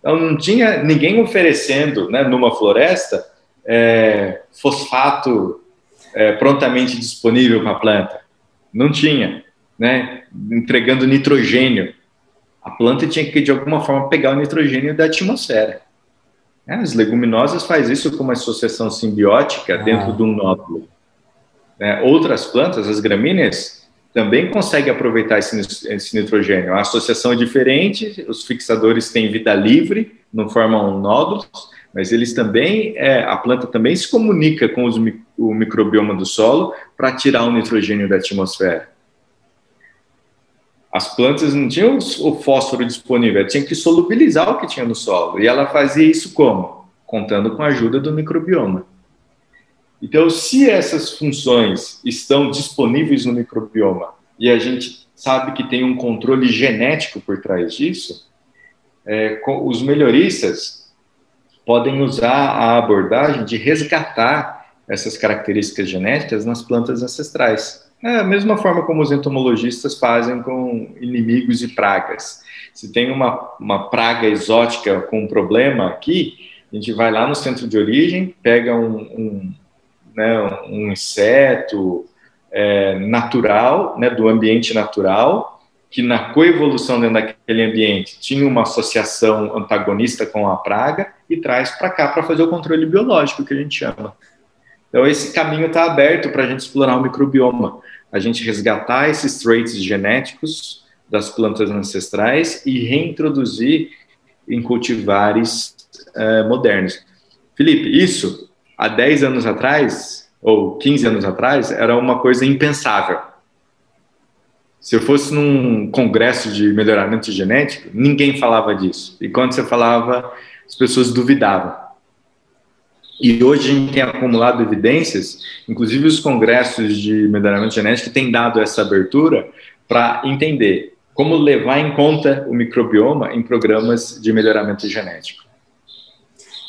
Então, não tinha ninguém oferecendo, né, numa floresta, é, fosfato é, prontamente disponível para a planta. Não tinha, né? Entregando nitrogênio. A planta tinha que, de alguma forma, pegar o nitrogênio da atmosfera. É, as leguminosas faz isso com uma associação simbiótica ah. dentro de um nódulo. É, outras plantas, as gramíneas, também conseguem aproveitar esse, esse, nitrogênio. A associação é diferente, os fixadores têm vida livre, não formam nódulos, mas eles também, é, a planta também se comunica com os, o microbioma do solo para tirar o nitrogênio da atmosfera. As plantas não tinham o fósforo disponível, tinha que solubilizar o que tinha no solo. E ela fazia isso como? Contando com a ajuda do microbioma. Então, se essas funções estão disponíveis no microbioma e a gente sabe que tem um controle genético por trás disso, é, os melhoristas podem usar a abordagem de resgatar essas características genéticas nas plantas ancestrais. É a mesma forma como os entomologistas fazem com inimigos e pragas. Se tem uma, uma praga exótica com um problema aqui, a gente vai lá no centro de origem, pega um, um, né, um inseto é, natural, né, do ambiente natural, que na coevolução dentro daquele ambiente tinha uma associação antagonista com a praga e traz para cá para fazer o controle biológico, que a gente chama. Então, esse caminho está aberto para a gente explorar o microbioma, a gente resgatar esses traits genéticos das plantas ancestrais e reintroduzir em cultivares uh, modernos. Felipe, isso há 10 anos atrás, ou 15 anos atrás, era uma coisa impensável se eu fosse num congresso de melhoramento genético, ninguém falava disso. E quando você falava, as pessoas duvidavam. E hoje a gente tem acumulado evidências, inclusive os congressos de melhoramento genético têm dado essa abertura para entender como levar em conta o microbioma em programas de melhoramento genético.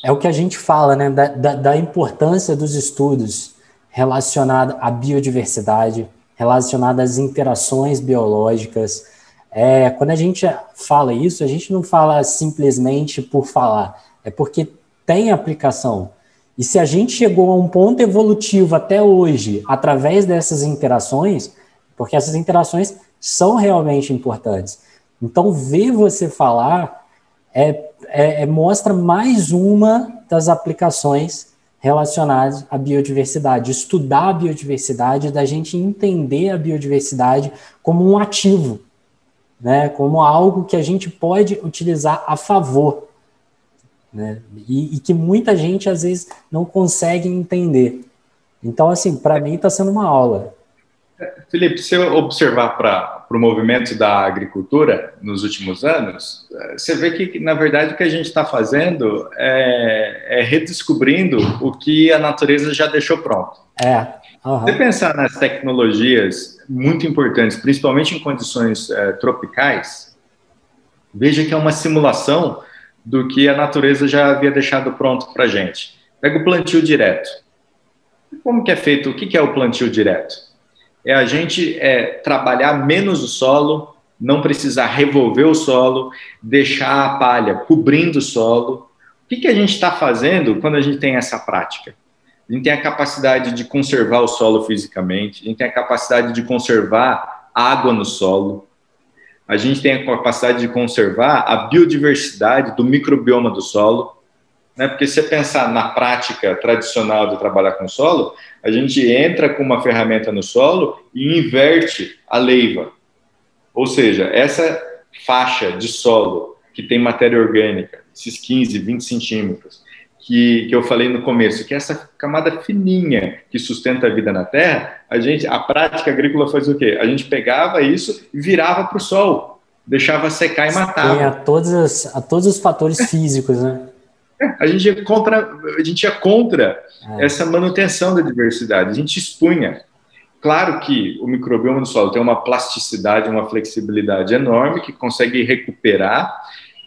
É o que a gente fala, né, da, da, da importância dos estudos relacionados à biodiversidade, relacionada às interações biológicas. É, quando a gente fala isso, a gente não fala simplesmente por falar, é porque tem aplicação. E se a gente chegou a um ponto evolutivo até hoje, através dessas interações, porque essas interações são realmente importantes. Então, ver você falar é, é, é mostra mais uma das aplicações relacionadas à biodiversidade. Estudar a biodiversidade, da gente entender a biodiversidade como um ativo, né? como algo que a gente pode utilizar a favor né? E, e, que muita gente às vezes não consegue entender. Então, assim, para mim está sendo uma aula. Felipe, se eu observar para o movimento da agricultura nos últimos anos, você vê que, na verdade, o que a gente está fazendo é, é, redescobrindo o que a natureza já deixou pronto. É. Uhum. Se pensar nas tecnologias muito importantes, principalmente em condições é, tropicais, veja que é uma simulação do que a natureza já havia deixado pronto para a gente. Pega o plantio direto. Como que é feito? O que é o plantio direto? É a gente é, trabalhar menos o solo, não precisar revolver o solo, deixar a palha cobrindo o solo. O que, que a gente está fazendo quando a gente tem essa prática? A gente tem a capacidade de conservar o solo fisicamente, a gente tem a capacidade de conservar água no solo, a gente tem a capacidade de conservar a biodiversidade do microbioma do solo, né? Porque se você pensar na prática tradicional de trabalhar com solo, a gente entra com uma ferramenta no solo e inverte a leiva. Ou seja, essa faixa de solo que tem matéria orgânica, esses 15, 20 centímetros, que, que eu falei no começo, que é essa camada fininha que sustenta a vida na Terra, a gente, a prática agrícola faz o quê? A gente pegava isso e virava para o sol, deixava secar e matava. A todos, a todos os fatores *laughs* físicos, né? É, a gente ia contra, a gente ia contra é. essa manutenção da diversidade, a gente expunha. Claro que o microbioma do solo tem uma plasticidade, uma flexibilidade enorme que consegue recuperar,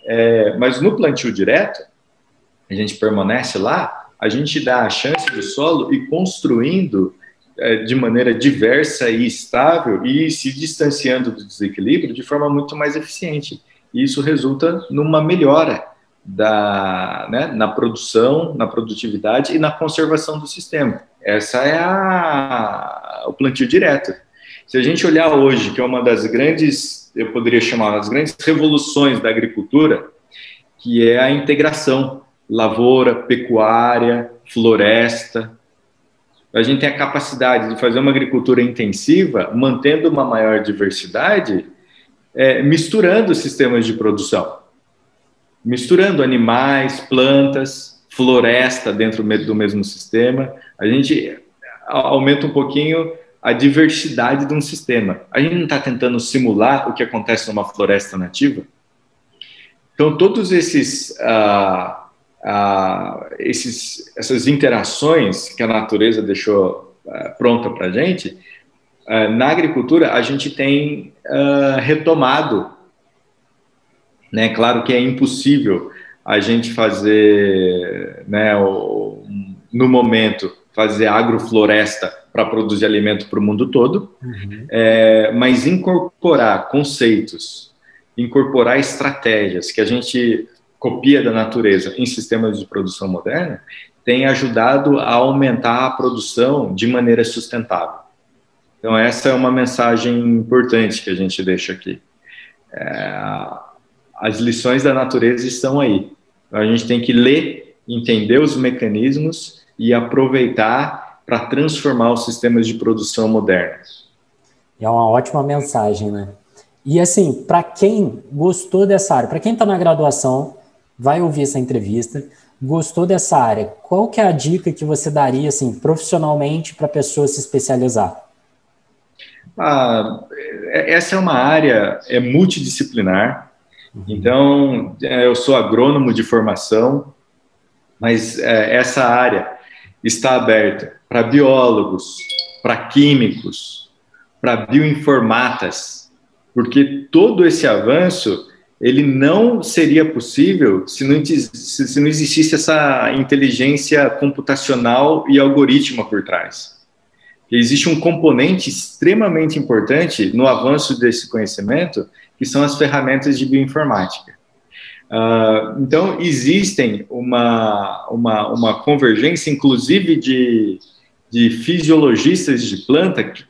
é, mas no plantio direto, a gente permanece lá, a gente dá a chance do solo ir construindo é, de maneira diversa e estável e se distanciando do desequilíbrio de forma muito mais eficiente. E isso resulta numa melhora da, né, na produção, na produtividade e na conservação do sistema. Essa é a, o plantio direto. Se a gente olhar hoje, que é uma das grandes, eu poderia chamar, das grandes revoluções da agricultura, que é a integração lavoura, pecuária, floresta. A gente tem a capacidade de fazer uma agricultura intensiva, mantendo uma maior diversidade, é, misturando sistemas de produção, misturando animais, plantas, floresta dentro do mesmo sistema. A gente aumenta um pouquinho a diversidade de um sistema. A gente não está tentando simular o que acontece numa floresta nativa. Então, todos esses uh, ah, esses, essas interações que a natureza deixou ah, pronta para a gente, ah, na agricultura a gente tem ah, retomado. Né? Claro que é impossível a gente fazer, né, o, no momento, fazer agrofloresta para produzir alimento para o mundo todo, uhum. é, mas incorporar conceitos, incorporar estratégias que a gente copia da natureza em sistemas de produção moderna tem ajudado a aumentar a produção de maneira sustentável. Então, essa é uma mensagem importante que a gente deixa aqui. É, as lições da natureza estão aí. A gente tem que ler, entender os mecanismos e aproveitar para transformar os sistemas de produção modernos. É uma ótima mensagem, né? E assim, para quem gostou dessa área, para quem está na graduação, vai ouvir essa entrevista, gostou dessa área, qual que é a dica que você daria, assim, profissionalmente para a pessoa se especializar? Ah, é, essa é uma área é multidisciplinar. Uhum. Então, é, eu sou agrônomo de formação, mas é, essa área está aberta para biólogos, para químicos, para bioinformatas, porque todo esse avanço ele não seria possível se não, se não existisse essa inteligência computacional e algoritma por trás. existe um componente extremamente importante no avanço desse conhecimento, que são as ferramentas de bioinformática. Uh, então, existem uma, uma, uma convergência, inclusive, de, de fisiologistas de planta que,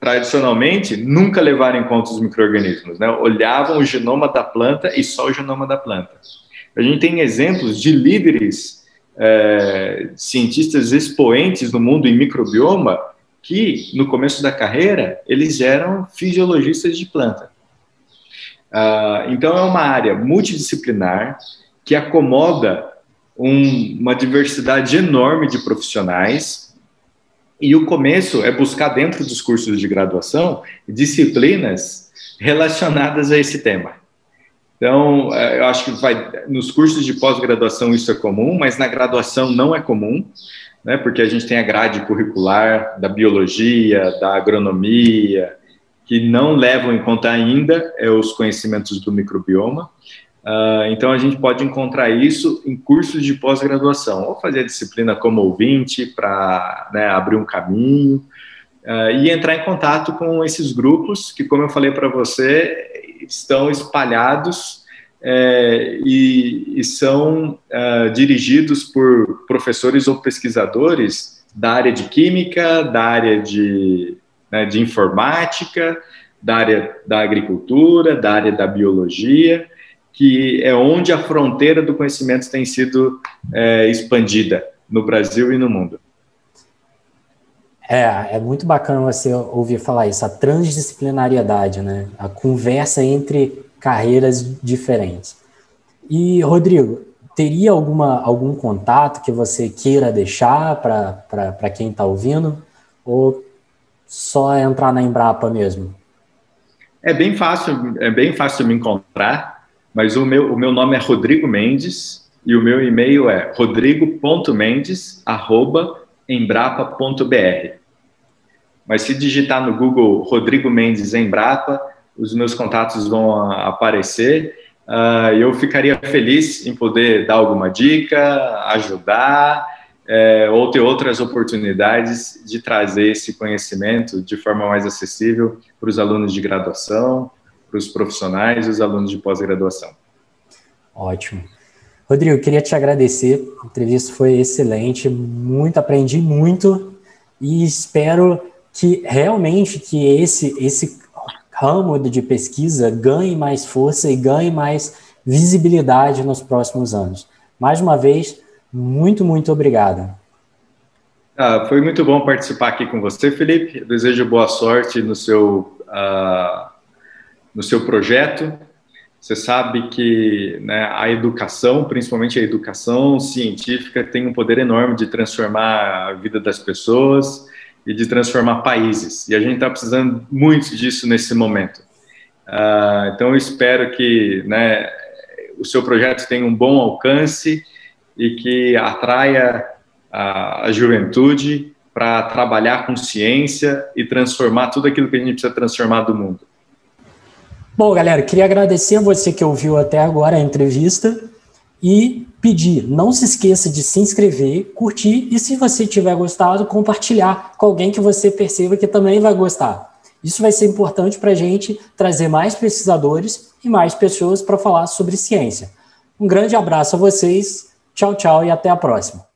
tradicionalmente, nunca levaram em conta os micro-organismos, né? olhavam o genoma da planta e só o genoma da planta. A gente tem exemplos de líderes é, cientistas expoentes no mundo em microbioma que, no começo da carreira, eles eram fisiologistas de planta. Uh, então, é uma área multidisciplinar que acomoda um, uma diversidade enorme de profissionais. E o começo é buscar, dentro dos cursos de graduação, disciplinas relacionadas a esse tema. Então, é, eu acho que vai, nos cursos de pós-graduação isso é comum, mas na graduação não é comum, né, porque a gente tem a grade curricular da biologia, da agronomia, que não levam em conta ainda é, os conhecimentos do microbioma. Uh, então, a gente pode encontrar isso em cursos de pós-graduação, ou fazer a disciplina como ouvinte para né, abrir um caminho, uh, e entrar em contato com esses grupos que, como eu falei para você, estão espalhados é, e, e, são uh, dirigidos por professores ou pesquisadores da área de química, da área de, né, de informática, da área da agricultura, da área da biologia, que é onde a fronteira do conhecimento tem sido é, expandida no Brasil e no mundo. É, é muito bacana você ouvir falar isso, a transdisciplinariedade, né? A conversa entre carreiras diferentes. E, Rodrigo, teria alguma, algum contato que você queira deixar para quem está ouvindo? Ou só entrar na Embrapa mesmo? É bem fácil, é bem fácil me encontrar, mas o meu, o meu nome é Rodrigo Mendes e o meu e-mail é rodrigo.mendes@embrapa.br. Mas se digitar no Google Rodrigo Mendes Embrapa, os meus contatos vão aparecer. Uh, eu ficaria feliz em poder dar alguma dica, ajudar, é, ou ter outras oportunidades de trazer esse conhecimento de forma mais acessível para os alunos de graduação, para os profissionais e os alunos de pós-graduação. Ótimo. Rodrigo, queria te agradecer. A entrevista foi excelente, muito aprendi muito e espero que realmente que esse esse ramo de pesquisa ganhe mais força e ganhe mais visibilidade nos próximos anos. Mais uma vez, muito, muito obrigado. Ah, foi muito bom participar aqui com você, Felipe. Desejo boa sorte no seu, uh, no seu projeto. Você sabe que né, a educação, principalmente a educação científica, tem um poder enorme de transformar a vida das pessoas e de transformar países. E a gente está precisando muito disso nesse momento. Uh, então, eu espero que né, o seu projeto tenha um bom alcance e que atraia a, a juventude para trabalhar com ciência e transformar tudo aquilo que a gente precisa transformar do mundo. Bom, galera, queria agradecer a você que ouviu até agora a entrevista e pedir, não se esqueça de se inscrever, curtir e se você tiver gostado, compartilhar com alguém que você perceba que também vai gostar. Isso vai ser importante para a gente trazer mais pesquisadores e mais pessoas para falar sobre ciência. Um grande abraço a vocês, tchau, tchau e até a próxima.